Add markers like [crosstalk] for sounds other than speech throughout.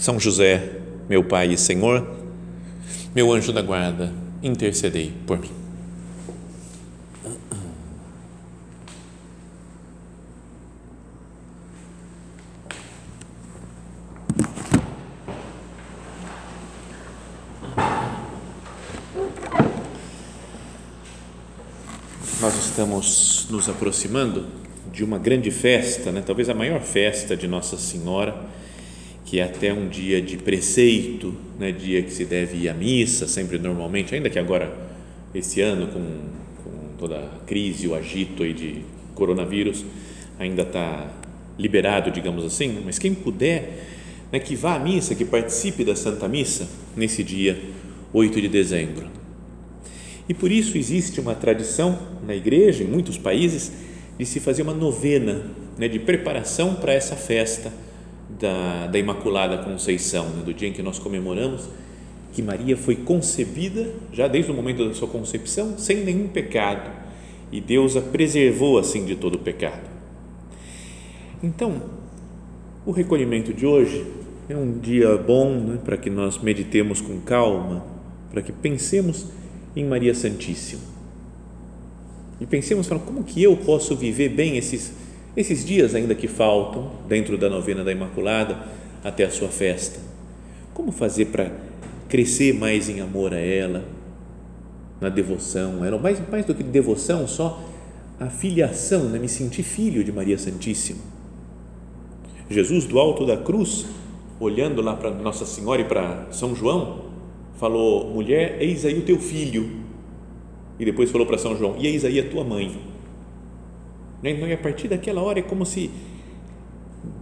são José, meu Pai e Senhor, meu anjo da guarda, intercedei por mim. Nós estamos nos aproximando de uma grande festa, né? talvez a maior festa de Nossa Senhora que é até um dia de preceito, né, dia que se deve ir à missa, sempre normalmente, ainda que agora, esse ano, com, com toda a crise, o agito aí de coronavírus, ainda está liberado, digamos assim, né, mas quem puder, né, que vá à missa, que participe da Santa Missa nesse dia 8 de dezembro. E por isso existe uma tradição na igreja, em muitos países, de se fazer uma novena né, de preparação para essa festa da, da Imaculada Conceição, né, do dia em que nós comemoramos que Maria foi concebida, já desde o momento da sua concepção, sem nenhum pecado e Deus a preservou assim de todo pecado. Então, o recolhimento de hoje é um dia bom né, para que nós meditemos com calma, para que pensemos em Maria Santíssima. E pensemos, como que eu posso viver bem esses esses dias ainda que faltam, dentro da novena da Imaculada, até a sua festa, como fazer para crescer mais em amor a ela, na devoção, era mais, mais do que devoção, só a filiação, né? me sentir filho de Maria Santíssima. Jesus, do alto da cruz, olhando lá para Nossa Senhora e para São João, falou: mulher, eis aí o teu filho. E depois falou para São João: e eis aí a tua mãe. Então, e a partir daquela hora é como se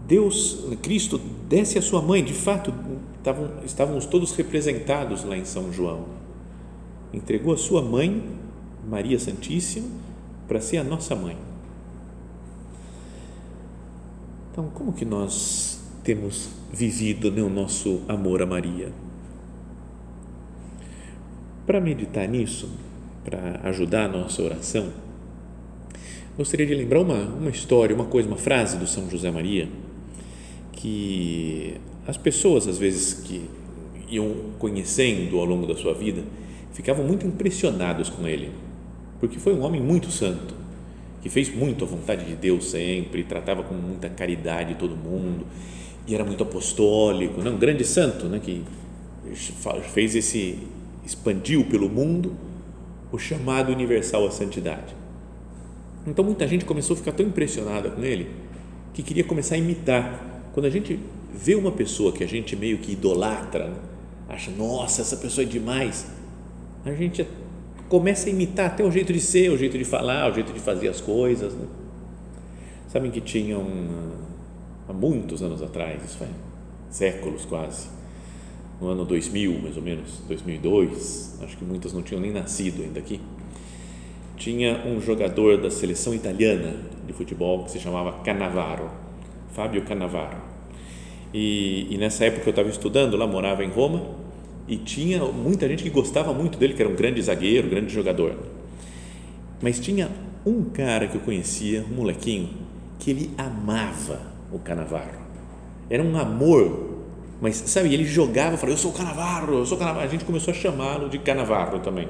Deus, Cristo, desse a sua mãe, de fato, estavam, estávamos todos representados lá em São João. Entregou a sua mãe, Maria Santíssima, para ser a nossa mãe. Então, como que nós temos vivido né, o nosso amor a Maria? Para meditar nisso, para ajudar a nossa oração, gostaria de lembrar uma, uma história, uma coisa, uma frase do São José Maria, que as pessoas, às vezes, que iam conhecendo ao longo da sua vida, ficavam muito impressionados com ele, porque foi um homem muito santo, que fez muito a vontade de Deus sempre, tratava com muita caridade todo mundo, e era muito apostólico, um grande santo, né? que fez esse, expandiu pelo mundo o chamado universal à santidade. Então muita gente começou a ficar tão impressionada com ele que queria começar a imitar. Quando a gente vê uma pessoa que a gente meio que idolatra, né? acha, nossa, essa pessoa é demais, a gente começa a imitar até o jeito de ser, o jeito de falar, o jeito de fazer as coisas. Né? Sabem que tinham, há muitos anos atrás, isso faz séculos quase, no ano 2000, mais ou menos, 2002, acho que muitas não tinham nem nascido ainda aqui tinha um jogador da seleção italiana de futebol que se chamava Cannavaro, Fábio Cannavaro. E, e nessa época eu estava estudando lá, morava em Roma e tinha muita gente que gostava muito dele, que era um grande zagueiro, grande jogador. Mas tinha um cara que eu conhecia, um molequinho, que ele amava o Cannavaro. Era um amor, mas sabe, ele jogava, falava, eu sou o Cannavaro, eu sou o Cannavaro. A gente começou a chamá-lo de Cannavaro também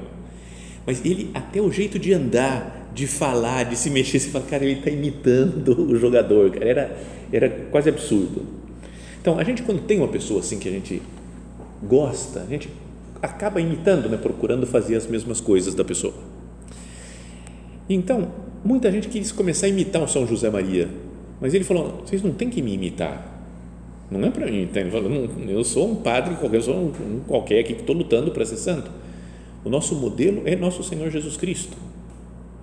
mas ele, até o jeito de andar, de falar, de se mexer, você fala, cara, ele está imitando o jogador, cara, era, era quase absurdo. Então, a gente, quando tem uma pessoa assim que a gente gosta, a gente acaba imitando, né, procurando fazer as mesmas coisas da pessoa. Então, muita gente quis começar a imitar o São José Maria, mas ele falou: vocês não têm que me imitar. Não é para mim. Ele falou, eu sou um padre qualquer, eu sou um qualquer aqui que estou lutando para ser santo. O nosso modelo é nosso Senhor Jesus Cristo.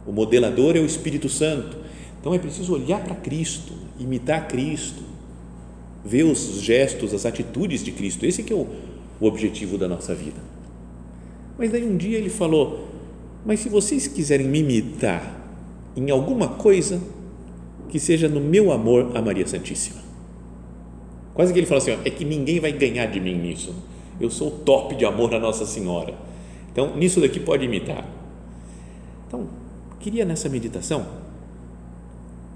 O modelador é o Espírito Santo. Então é preciso olhar para Cristo, imitar Cristo. ver os gestos, as atitudes de Cristo. Esse que é o, o objetivo da nossa vida. Mas daí um dia ele falou: Mas se vocês quiserem me imitar em alguma coisa, que seja no meu amor a Maria Santíssima. Quase que ele falou assim: ó, é que ninguém vai ganhar de mim nisso. Eu sou o top de amor a Nossa Senhora. Então, nisso daqui pode imitar. Então, queria nessa meditação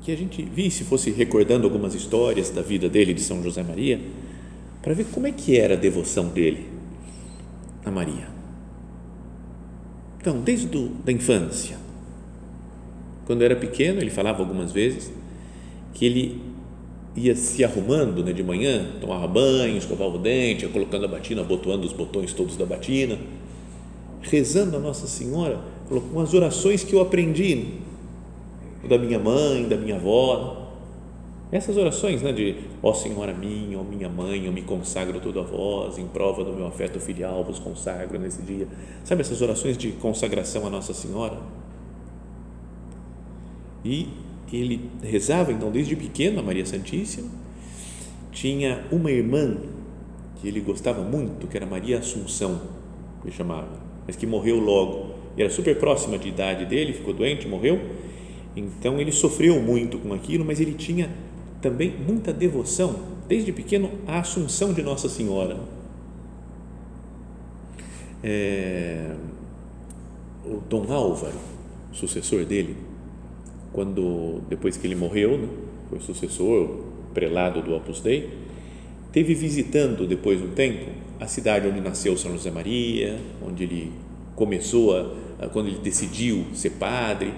que a gente visse, fosse recordando algumas histórias da vida dele, de São José Maria, para ver como é que era a devoção dele a Maria. Então, desde do, da infância, quando era pequeno, ele falava algumas vezes que ele ia se arrumando né, de manhã, tomava banho, escovava o dente, ia colocando a batina, abotoando os botões todos da batina, rezando a Nossa Senhora, com as orações que eu aprendi da minha mãe, da minha avó. Essas orações né, de ó Senhora minha, ó minha mãe, eu me consagro todo a vós, em prova do meu afeto filial, vos consagro nesse dia. Sabe essas orações de consagração a Nossa Senhora? E ele rezava então desde pequeno a Maria Santíssima. Tinha uma irmã que ele gostava muito, que era Maria Assunção, que chamava, mas que morreu logo. E era super próxima de idade dele, ficou doente, morreu então ele sofreu muito com aquilo, mas ele tinha também muita devoção, desde pequeno, à Assunção de Nossa Senhora. É, o Dom Álvaro, sucessor dele, quando depois que ele morreu, né, foi sucessor, prelado do Opus Dei, teve visitando depois de um tempo a cidade onde nasceu São José Maria, onde ele começou a, quando ele decidiu ser padre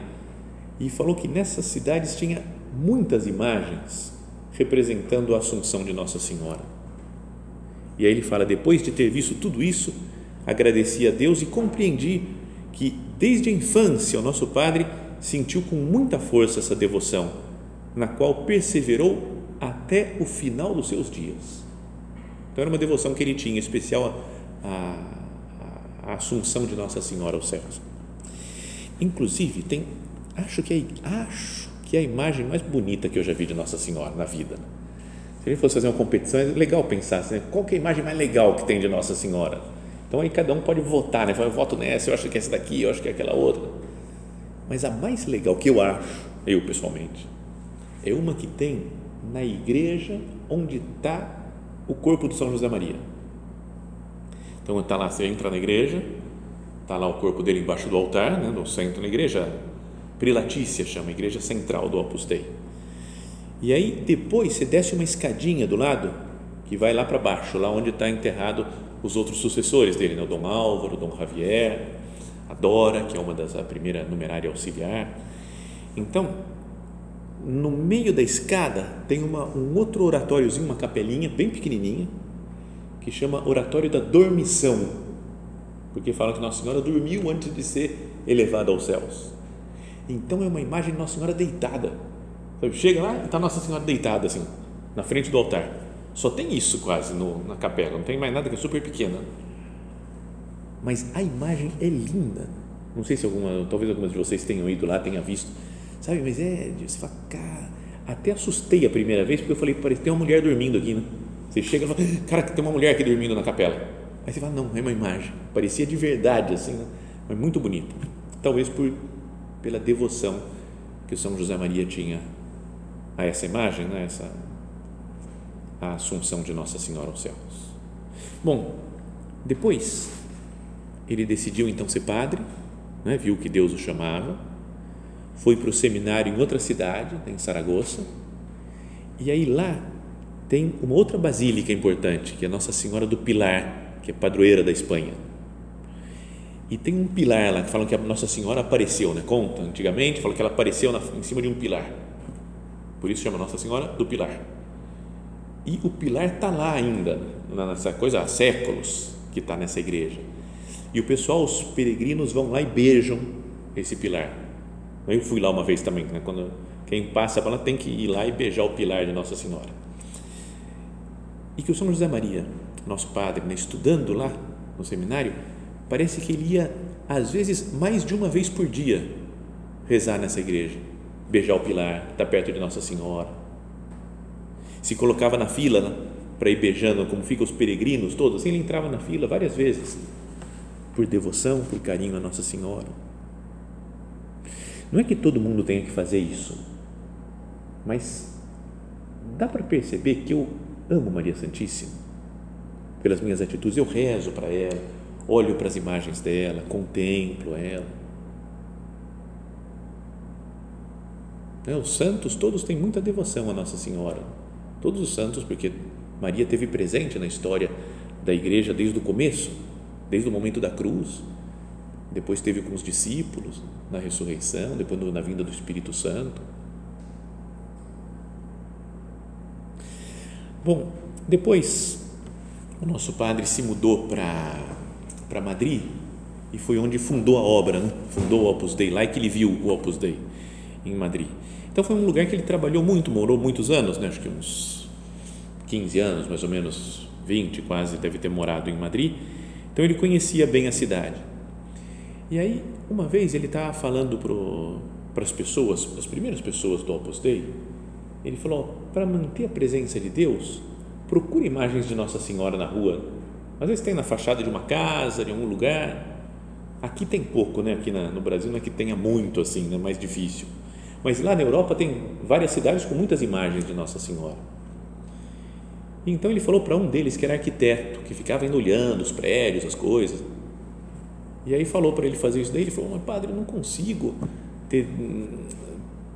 e falou que nessas cidades tinha muitas imagens representando a Assunção de Nossa Senhora. E aí ele fala: depois de ter visto tudo isso, agradeci a Deus e compreendi que desde a infância o nosso Padre sentiu com muita força essa devoção, na qual perseverou até o final dos seus dias. Então era uma devoção que ele tinha, especial a, a, a Assunção de Nossa Senhora aos céus. Inclusive, tem acho que é, acho que é a imagem mais bonita que eu já vi de Nossa Senhora na vida. Se gente fosse fazer uma competição, é legal pensar assim, qual é a imagem mais legal que tem de Nossa Senhora. Então aí cada um pode votar, né? Eu voto nessa, eu acho que é essa daqui, eu acho que é aquela outra. Mas a mais legal que eu acho, eu pessoalmente, é uma que tem na igreja onde está o corpo de São José Maria. Então está lá, você entra na igreja, está lá o corpo dele embaixo do altar, né, no centro da igreja, Prelatícia chama, a igreja central do Opus Dei. E aí depois você desce uma escadinha do lado que vai lá para baixo, lá onde está enterrado os outros sucessores dele, né? o Dom Álvaro, o Dom Javier, a Dora, que é uma das a primeira numerária auxiliar. Então, no meio da escada tem uma, um outro oratóriozinho, uma capelinha bem pequenininha, que chama Oratório da Dormição, porque fala que Nossa Senhora dormiu antes de ser elevada aos céus. Então é uma imagem de Nossa Senhora deitada. Chega lá e está Nossa Senhora deitada assim, na frente do altar. Só tem isso quase no, na capela, não tem mais nada que é super pequena. Mas a imagem é linda. Não sei se alguma, talvez algumas de vocês tenham ido lá, tenham visto. Sabe, mas é, você fala, cara, até assustei a primeira vez, porque eu falei, parece tem uma mulher dormindo aqui, né? Você chega e fala, cara, tem uma mulher aqui dormindo na capela. Aí você fala, não, é uma imagem. Parecia de verdade, assim, né? mas muito bonita. Talvez por pela devoção que São José Maria tinha a essa imagem, né? essa a Assunção de Nossa Senhora aos céus. Bom, depois ele decidiu então ser padre, né? viu que Deus o chamava, foi para o seminário em outra cidade, em Saragoça, e aí lá tem uma outra basílica importante, que é Nossa Senhora do Pilar, que é padroeira da Espanha e tem um pilar lá que falam que a Nossa Senhora apareceu, né? Conta antigamente, fala que ela apareceu na, em cima de um pilar. Por isso chama Nossa Senhora do Pilar. E o pilar está lá ainda, nessa coisa há séculos que está nessa igreja. E o pessoal, os peregrinos vão lá e beijam esse pilar. Eu fui lá uma vez também, né? quando quem passa para lá tem que ir lá e beijar o pilar de Nossa Senhora. E que o São José Maria, nosso padre, né? estudando lá no seminário, parece que ele ia, às vezes, mais de uma vez por dia rezar nessa igreja, beijar o pilar, estar perto de Nossa Senhora. Se colocava na fila né, para ir beijando, como ficam os peregrinos todos, assim ele entrava na fila várias vezes, por devoção, por carinho a Nossa Senhora. Não é que todo mundo tenha que fazer isso, mas dá para perceber que eu amo Maria Santíssima pelas minhas atitudes. Eu rezo para ela, olho para as imagens dela, contemplo ela. É, os santos todos têm muita devoção a Nossa Senhora. Todos os santos, porque Maria teve presente na história da igreja desde o começo, desde o momento da cruz. Depois teve com os discípulos na ressurreição, depois na vinda do Espírito Santo. Bom, depois o nosso padre se mudou para Madrid e foi onde fundou a obra, né? fundou o Opus Dei, lá é que ele viu o Opus Dei, em Madrid. Então foi um lugar que ele trabalhou muito, morou muitos anos, né? acho que uns 15 anos, mais ou menos 20 quase, deve ter morado em Madrid. Então ele conhecia bem a cidade. E aí, uma vez ele estava falando para as pessoas, as primeiras pessoas do Opus Dei, ele falou: para manter a presença de Deus, procure imagens de Nossa Senhora na rua. Às vezes tem na fachada de uma casa, de algum lugar. Aqui tem pouco, né? Aqui na, no Brasil não é que tenha muito assim, né? mais difícil. Mas lá na Europa tem várias cidades com muitas imagens de Nossa Senhora. Então ele falou para um deles que era arquiteto, que ficava indo olhando os prédios, as coisas. E aí falou para ele fazer isso daí. Ele falou: Mas padre, eu não consigo ter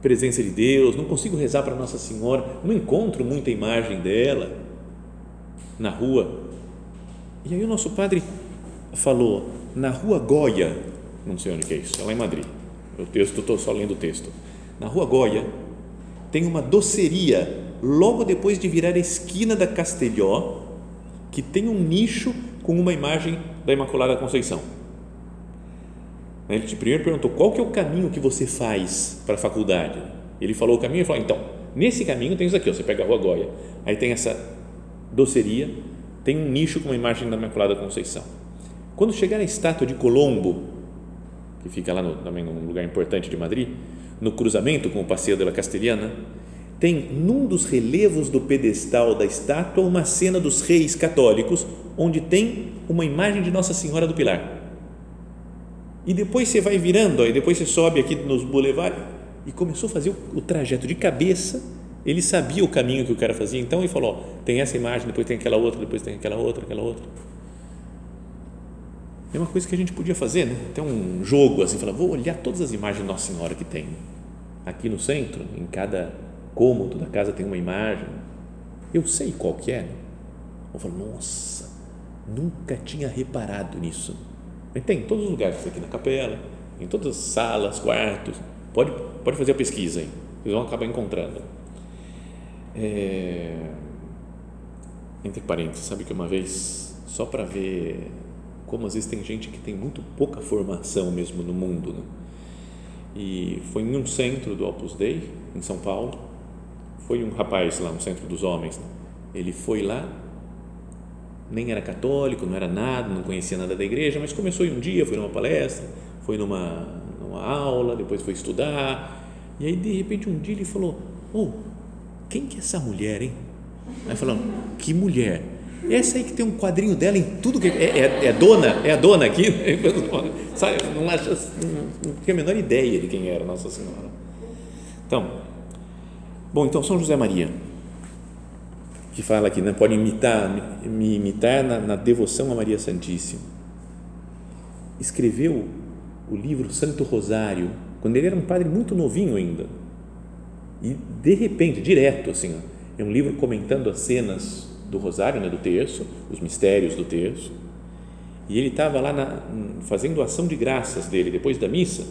presença de Deus, não consigo rezar para Nossa Senhora, não encontro muita imagem dela na rua. E aí o nosso padre falou, na rua Goya, não sei onde que é isso, é lá em Madrid, o texto, estou só lendo o texto, na rua Goya tem uma doceria logo depois de virar a esquina da Castelhó, que tem um nicho com uma imagem da Imaculada Conceição ele te primeiro perguntou qual que é o caminho que você faz para a faculdade. Ele falou o caminho e falou: então, nesse caminho tem isso aqui, ó, você pega a Rua Goya, aí tem essa doceria, tem um nicho com uma imagem da Imaculada Conceição. Quando chegar a estátua de Colombo, que fica lá no, também num lugar importante de Madrid, no cruzamento com o Passeio de la Castellana, tem num dos relevos do pedestal da estátua uma cena dos reis católicos, onde tem uma imagem de Nossa Senhora do Pilar e depois você vai virando, aí depois você sobe aqui nos boulevards e começou a fazer o, o, trajeto de cabeça. Ele sabia o caminho que o cara fazia, então ele falou: ó, tem essa imagem, depois tem aquela outra, depois tem aquela outra, aquela outra. É uma coisa que a gente podia fazer, né? Tem um jogo assim, falar: vou olhar todas as imagens de Nossa Senhora que tem aqui no centro, em cada cômodo da casa tem uma imagem. Eu sei qual que é. Eu falo: nossa, nunca tinha reparado nisso tem em todos os lugares, aqui na capela, em todas as salas, quartos. Pode, pode fazer a pesquisa aí, vocês vão acabar encontrando. É, entre parênteses, sabe que uma vez, só para ver como às vezes tem gente que tem muito pouca formação mesmo no mundo, né? e foi em um centro do Opus Dei, em São Paulo, foi um rapaz lá, no centro dos homens, né? ele foi lá nem era católico, não era nada, não conhecia nada da igreja, mas começou em um dia, foi numa palestra, foi numa, numa aula, depois foi estudar, e aí de repente um dia ele falou, oh, quem que é essa mulher, hein? Aí falando, que mulher? Essa aí que tem um quadrinho dela em tudo que é, é, é dona, é a dona aqui, [laughs] sabe? Não acha, não tinha a menor ideia de quem era Nossa Senhora. Então, bom, então São José Maria que fala aqui, né? pode imitar, me imitar na, na devoção a Maria Santíssima. Escreveu o livro Santo Rosário quando ele era um padre muito novinho ainda. E de repente, direto assim, é um livro comentando as cenas do Rosário, né, do terço, os mistérios do terço. E ele estava lá na, fazendo a ação de graças dele depois da missa,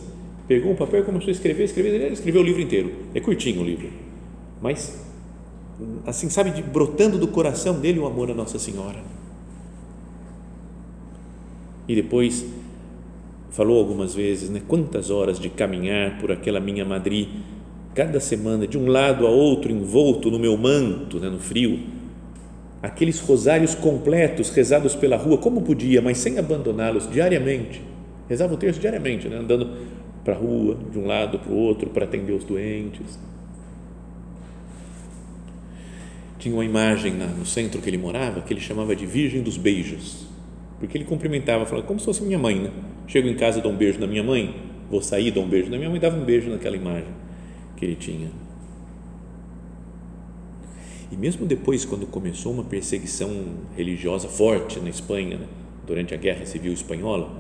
pegou um papel e começou a escrever, escrever, escreveu o livro inteiro. É curtinho o livro, mas assim, sabe, de, brotando do coração dele o amor a Nossa Senhora. E depois falou algumas vezes, né, quantas horas de caminhar por aquela minha Madrid, cada semana, de um lado a outro, envolto no meu manto, né, no frio, aqueles rosários completos rezados pela rua, como podia, mas sem abandoná-los diariamente. Rezava o terço diariamente, né, andando para a rua, de um lado para o outro, para atender os doentes tinha uma imagem no centro que ele morava que ele chamava de Virgem dos Beijos, porque ele cumprimentava, falava como se fosse minha mãe, né? Chego em casa, dou um beijo na minha mãe, vou sair, dou um beijo na minha mãe, dava um beijo naquela imagem que ele tinha. E mesmo depois, quando começou uma perseguição religiosa forte na Espanha, né? durante a Guerra Civil Espanhola,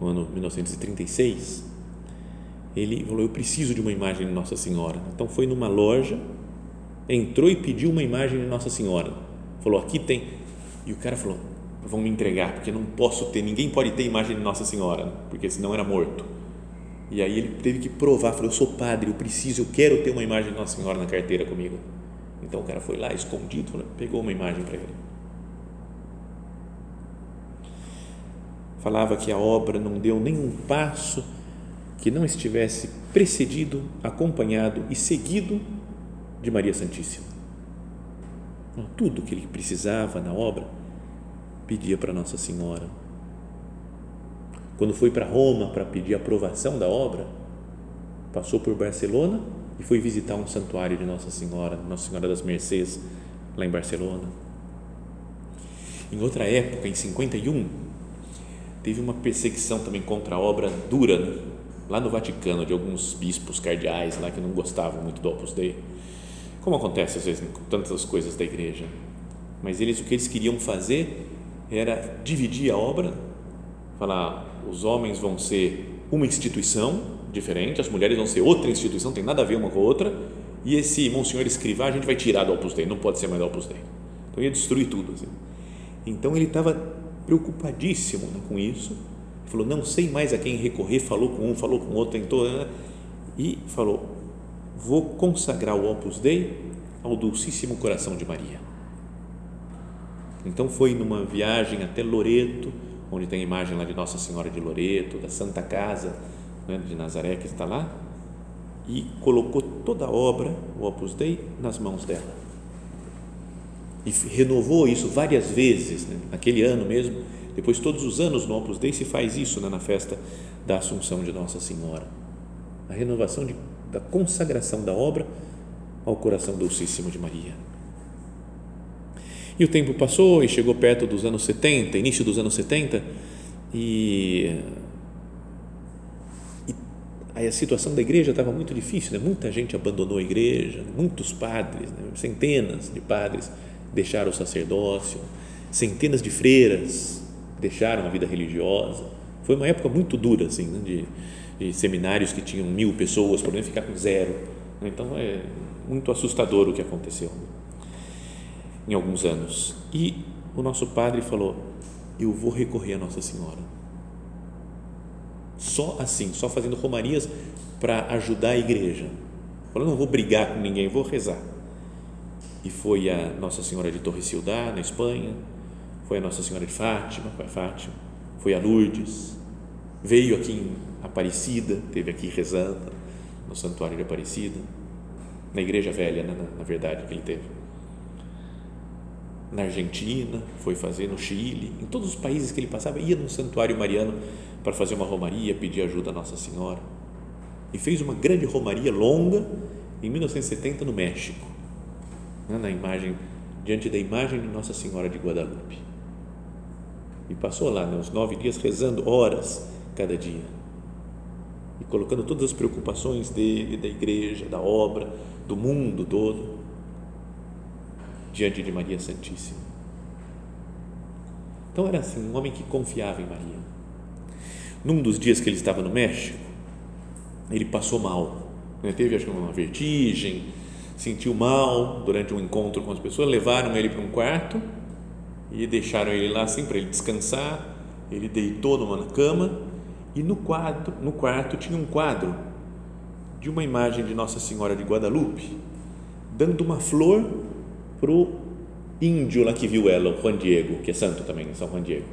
no ano 1936, ele falou: Eu preciso de uma imagem de Nossa Senhora. Então foi numa loja, entrou e pediu uma imagem de Nossa Senhora. Falou: Aqui tem. E o cara falou: Vão me entregar, porque não posso ter, ninguém pode ter imagem de Nossa Senhora, porque senão era morto. E aí ele teve que provar: Falou: Eu sou padre, eu preciso, eu quero ter uma imagem de Nossa Senhora na carteira comigo. Então o cara foi lá, escondido, pegou uma imagem para ele. Falava que a obra não deu nenhum passo que não estivesse precedido, acompanhado e seguido de Maria Santíssima. Tudo que ele precisava na obra, pedia para Nossa Senhora. Quando foi para Roma para pedir aprovação da obra, passou por Barcelona e foi visitar um santuário de Nossa Senhora, Nossa Senhora das Mercês, lá em Barcelona. Em outra época, em 51, teve uma perseguição também contra a obra dura, né? lá no Vaticano, de alguns bispos cardeais lá que não gostavam muito do Opus Dei. Como acontece às vezes com tantas coisas da igreja. Mas eles, o que eles queriam fazer era dividir a obra, falar, os homens vão ser uma instituição diferente, as mulheres vão ser outra instituição, tem nada a ver uma com a outra, e esse Monsenhor Escrivá a gente vai tirar do Opus Dei, não pode ser mais do Opus Dei. Então ia destruir tudo. Assim. Então ele estava preocupadíssimo né, com isso falou, não sei mais a quem recorrer, falou com um, falou com outro, tentou, né? e falou, vou consagrar o Opus Dei ao Dulcíssimo Coração de Maria. Então foi numa viagem até Loreto, onde tem a imagem lá de Nossa Senhora de Loreto, da Santa Casa né, de Nazaré que está lá, e colocou toda a obra, o Opus Dei, nas mãos dela. E renovou isso várias vezes, né, naquele ano mesmo, depois, todos os anos no Opus Dei se faz isso né, na festa da Assunção de Nossa Senhora. A renovação de, da consagração da obra ao coração Dulcíssimo de Maria. E o tempo passou e chegou perto dos anos 70, início dos anos 70, e, e a situação da igreja estava muito difícil, né? muita gente abandonou a igreja, muitos padres, né? centenas de padres deixaram o sacerdócio, centenas de freiras deixaram a vida religiosa. Foi uma época muito dura, assim, né, de, de, seminários que tinham mil pessoas, podendo ficar com zero. Então é muito assustador o que aconteceu em alguns anos. E o nosso padre falou: Eu vou recorrer a Nossa Senhora. Só assim, só fazendo romarias para ajudar a igreja. Falou: Não vou brigar com ninguém, vou rezar. E foi a Nossa Senhora de Torre Ciudad, na Espanha, foi a Nossa Senhora de Fátima, foi a Fátima, foi a Lourdes, veio aqui em Aparecida, teve aqui rezando no Santuário de Aparecida, na Igreja Velha, né, na, na verdade, que ele teve. Na Argentina, foi fazer no Chile, em todos os países que ele passava, ia no Santuário Mariano para fazer uma romaria, pedir ajuda a Nossa Senhora. E fez uma grande romaria longa em 1970 no México, né, na imagem, diante da imagem de Nossa Senhora de Guadalupe e passou lá né, nove dias rezando horas cada dia e colocando todas as preocupações dele, da igreja, da obra, do mundo todo diante de Maria Santíssima. Então era assim, um homem que confiava em Maria. Num dos dias que ele estava no México, ele passou mal, né? teve acho que uma vertigem, sentiu mal durante um encontro com as pessoas, levaram ele para um quarto e deixaram ele lá assim para ele descansar. Ele deitou numa cama e no quarto, no quarto tinha um quadro de uma imagem de Nossa Senhora de Guadalupe dando uma flor pro índio lá que viu ela, o Juan Diego, que é santo também, São Juan Diego.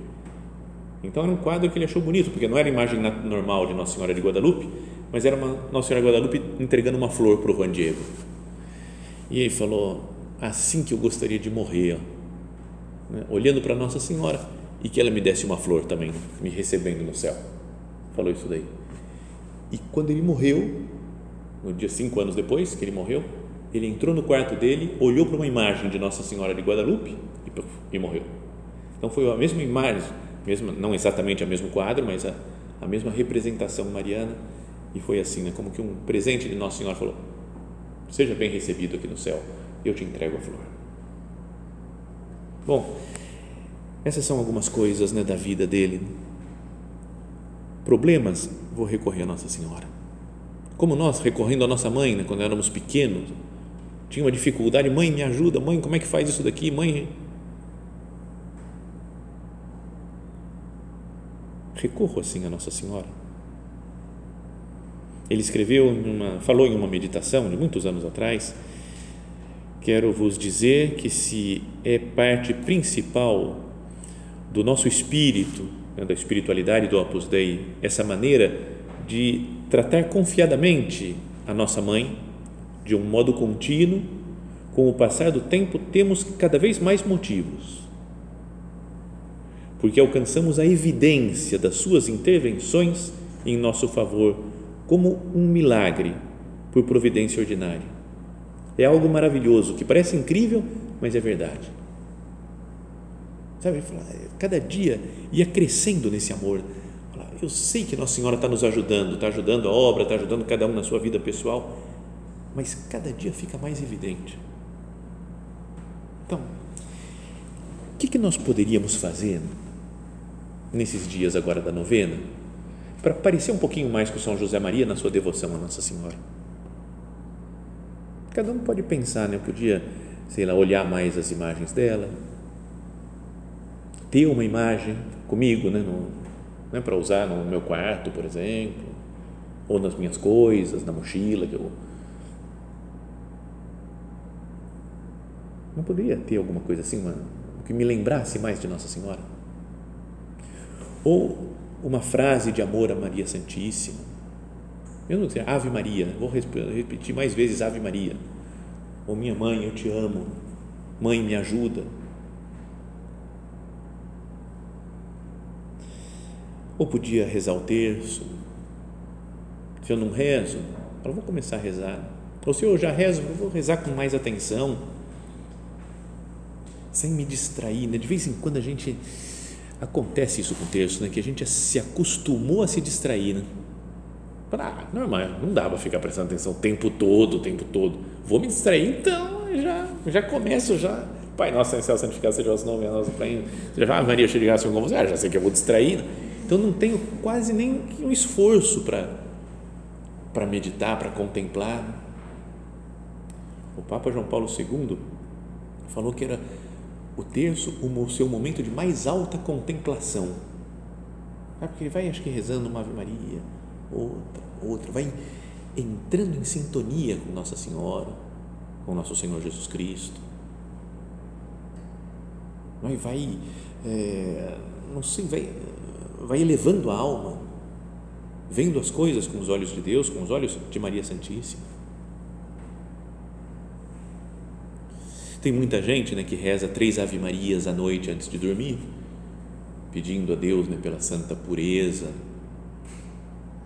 Então era um quadro que ele achou bonito, porque não era a imagem normal de Nossa Senhora de Guadalupe, mas era uma Nossa Senhora de Guadalupe entregando uma flor para o Juan Diego. E ele falou: assim que eu gostaria de morrer, né, olhando para Nossa Senhora e que ela me desse uma flor também, me recebendo no céu. Falou isso daí. E quando ele morreu, no dia cinco anos depois que ele morreu, ele entrou no quarto dele, olhou para uma imagem de Nossa Senhora de Guadalupe e, e morreu. Então foi a mesma imagem, mesma, não exatamente o mesmo quadro, mas a, a mesma representação mariana e foi assim, né, como que um presente de Nossa Senhora falou: seja bem recebido aqui no céu, eu te entrego a flor. Bom, essas são algumas coisas né, da vida dele. Problemas, vou recorrer a Nossa Senhora. Como nós, recorrendo à nossa mãe, né, quando éramos pequenos, tinha uma dificuldade, mãe, me ajuda, mãe, como é que faz isso daqui, mãe. Recorro assim a Nossa Senhora. Ele escreveu, uma, falou em uma meditação de muitos anos atrás, quero vos dizer que se é parte principal do nosso espírito, né, da espiritualidade do Opus Dei, essa maneira de tratar confiadamente a nossa mãe, de um modo contínuo, com o passar do tempo temos cada vez mais motivos, porque alcançamos a evidência das suas intervenções em nosso favor como um milagre por providência ordinária. É algo maravilhoso que parece incrível, mas é verdade. Sabe, cada dia ia crescendo nesse amor. Eu sei que Nossa Senhora está nos ajudando, está ajudando a obra, está ajudando cada um na sua vida pessoal, mas cada dia fica mais evidente. Então, o que, que nós poderíamos fazer nesses dias agora da novena para parecer um pouquinho mais com São José Maria na sua devoção a Nossa Senhora? Cada um pode pensar, né? Eu podia, sei lá, olhar mais as imagens dela, ter uma imagem comigo, né, né, para usar no meu quarto, por exemplo, ou nas minhas coisas, na mochila que eu não poderia ter alguma coisa assim, uma, que me lembrasse mais de Nossa Senhora, ou uma frase de amor a Maria Santíssima, mesmo que Ave Maria, né, vou repetir mais vezes Ave Maria, ou minha mãe, eu te amo, mãe, me ajuda Ou podia rezar o terço. Se eu não rezo, eu vou começar a rezar. Ou se eu já rezo, eu vou rezar com mais atenção, sem me distrair. Né? De vez em quando a gente acontece isso com o terço, né? que a gente se acostumou a se distrair. Né? Ah, normal, não dá para ficar prestando atenção o tempo todo, o tempo todo. Vou me distrair, então já, já começo já. Pai nosso, céu, santificado seja o vosso nome, a nossa Pai. Você já fala, Maria, cheia de graça, com você. Ah, já sei que eu vou distrair. Então não tenho quase nem um esforço para para meditar, para contemplar. O Papa João Paulo II falou que era o terço o seu momento de mais alta contemplação. Ah, porque ele vai, acho que rezando uma Ave Maria, outra, outra, vai entrando em sintonia com Nossa Senhora, com Nosso Senhor Jesus Cristo. Vai, vai é, não sei, vai vai elevando a alma, vendo as coisas com os olhos de Deus, com os olhos de Maria Santíssima. Tem muita gente né, que reza três Ave Marias à noite antes de dormir, pedindo a Deus né, pela santa pureza.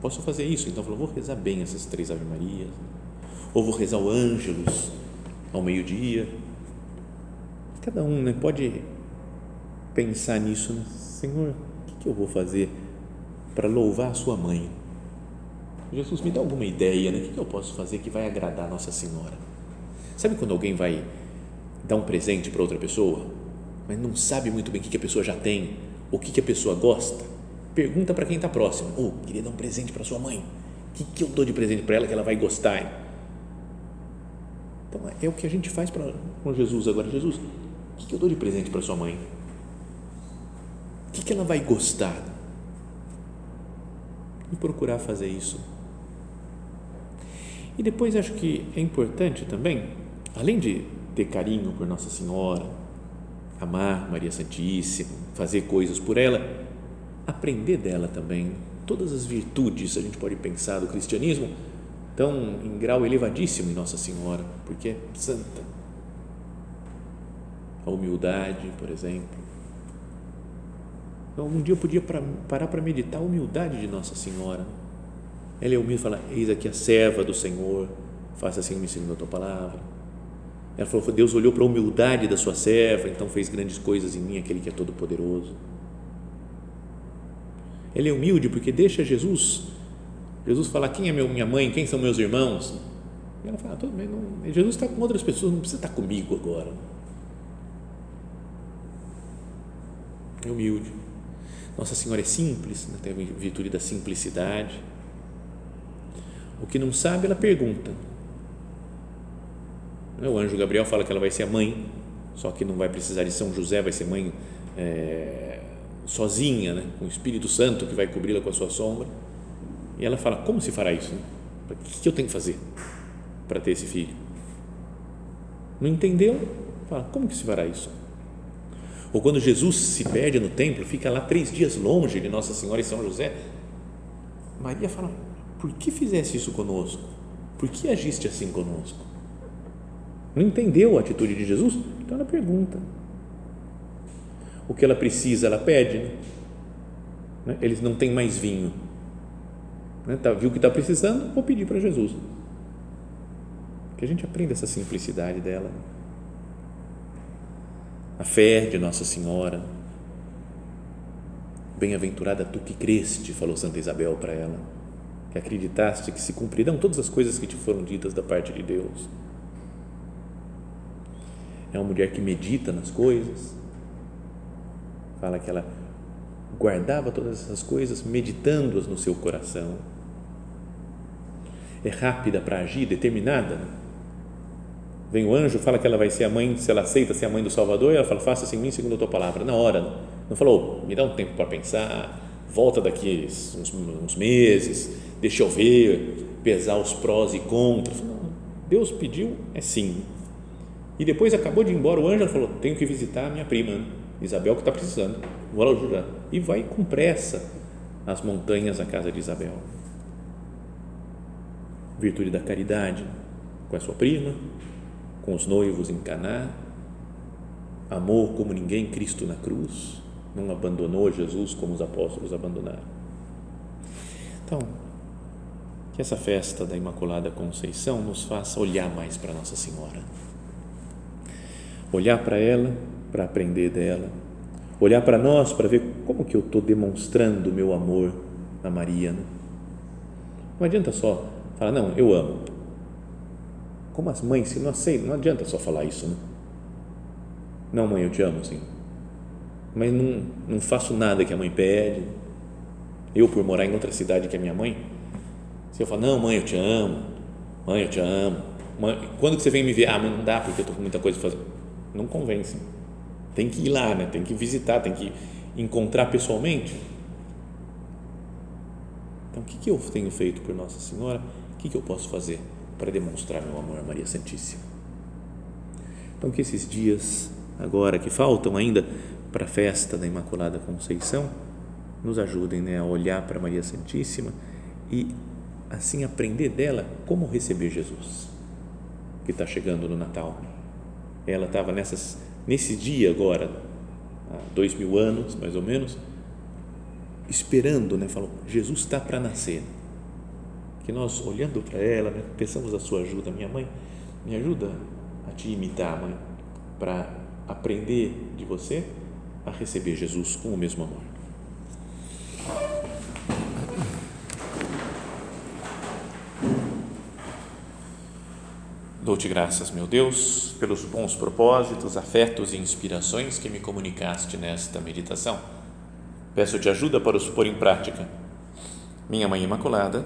Posso fazer isso? Então, vou rezar bem essas três Ave Marias. Ou vou rezar o Ângelus ao meio-dia. Cada um né, pode pensar nisso, né? Senhor, que eu vou fazer para louvar a sua mãe? Jesus, me dá alguma ideia, né? O que eu posso fazer que vai agradar Nossa Senhora? Sabe quando alguém vai dar um presente para outra pessoa, mas não sabe muito bem o que a pessoa já tem, o que a pessoa gosta? Pergunta para quem está próximo: Oh, queria dar um presente para sua mãe. O que, eu dou de presente para ela que ela vai gostar? Então, é o que a gente faz com Jesus agora. Jesus, o que eu dou de presente para sua mãe? O que, que ela vai gostar? E procurar fazer isso. E depois acho que é importante também, além de ter carinho por Nossa Senhora, amar Maria Santíssima, fazer coisas por ela, aprender dela também. Todas as virtudes, a gente pode pensar, do cristianismo, estão em grau elevadíssimo em Nossa Senhora, porque é santa. A humildade, por exemplo, um dia eu podia parar para meditar a humildade de Nossa Senhora. Ela é humilde fala: Eis aqui a serva do Senhor, faça assim me segundo a tua palavra. Ela falou: Deus olhou para a humildade da sua serva, então fez grandes coisas em mim, aquele que é todo-poderoso. Ele é humilde porque deixa Jesus. Jesus fala: Quem é minha mãe? Quem são meus irmãos? E ela fala: Tudo bem, não, Jesus está com outras pessoas, não precisa estar comigo agora. É humilde. Nossa Senhora é simples, né? tem a virtude da simplicidade. O que não sabe, ela pergunta. O anjo Gabriel fala que ela vai ser a mãe, só que não vai precisar de São José, vai ser mãe é, sozinha, né? com o Espírito Santo que vai cobri-la com a sua sombra. E ela fala: Como se fará isso? O que eu tenho que fazer para ter esse filho? Não entendeu? Fala: Como que se fará isso? Ou quando Jesus se perde no templo, fica lá três dias longe de Nossa Senhora e São José. Maria fala: Por que fizesse isso conosco? Por que agiste assim conosco? Não entendeu a atitude de Jesus? Então ela pergunta. O que ela precisa, ela pede. Né? Eles não têm mais vinho. Né? Tá, viu que está precisando? Vou pedir para Jesus. Que a gente aprenda essa simplicidade dela a fé de Nossa Senhora. Bem-aventurada tu que creste, falou Santa Isabel para ela, que acreditaste que se cumprirão todas as coisas que te foram ditas da parte de Deus. É uma mulher que medita nas coisas, fala que ela guardava todas essas coisas, meditando-as no seu coração. É rápida para agir, determinada Vem o anjo, fala que ela vai ser a mãe, se ela aceita ser a mãe do Salvador, e ela fala, faça assim em mim segundo a tua palavra, na hora. Não falou, me dá um tempo para pensar, volta daqui uns, uns, meses, deixa eu ver, pesar os prós e contras. Não, Deus pediu, é sim. E depois acabou de ir embora o anjo, falou, tenho que visitar a minha prima, Isabel, que está precisando, vou lá ajudar. E vai com pressa às montanhas à casa de Isabel. Virtude da caridade com a sua prima, com os noivos em Caná, amou como ninguém Cristo na cruz, não abandonou Jesus como os apóstolos abandonaram. Então, que essa festa da Imaculada Conceição nos faça olhar mais para Nossa Senhora. Olhar para ela, para aprender dela. Olhar para nós para ver como que eu estou demonstrando o meu amor a Maria. Né? Não adianta só falar, não, eu amo como as mães, se não aceitam, não adianta só falar isso, né? Não, mãe, eu te amo, sim. Mas não, não faço nada que a mãe pede. Eu, por morar em outra cidade que a minha mãe, se eu falar, não, mãe, eu te amo, mãe, eu te amo. Mãe, quando que você vem me ver? Ah, mas não dá porque eu estou com muita coisa para fazer. Não convence. Tem que ir lá, né? tem que visitar, tem que encontrar pessoalmente. Então, o que, que eu tenho feito por Nossa Senhora? O que, que eu posso fazer? Para demonstrar meu amor a Maria Santíssima. Então, que esses dias, agora que faltam ainda para a festa da Imaculada Conceição, nos ajudem né, a olhar para Maria Santíssima e assim aprender dela como receber Jesus, que está chegando no Natal. Ela estava nesse dia agora, há dois mil anos mais ou menos, esperando, né? Falou: Jesus está para nascer que nós, olhando para ela, né, pensamos a sua ajuda, minha mãe, me ajuda a te imitar, mãe, para aprender de você a receber Jesus com o mesmo amor. Dou-te graças, meu Deus, pelos bons propósitos, afetos e inspirações que me comunicaste nesta meditação. Peço-te ajuda para os pôr em prática. Minha Mãe Imaculada,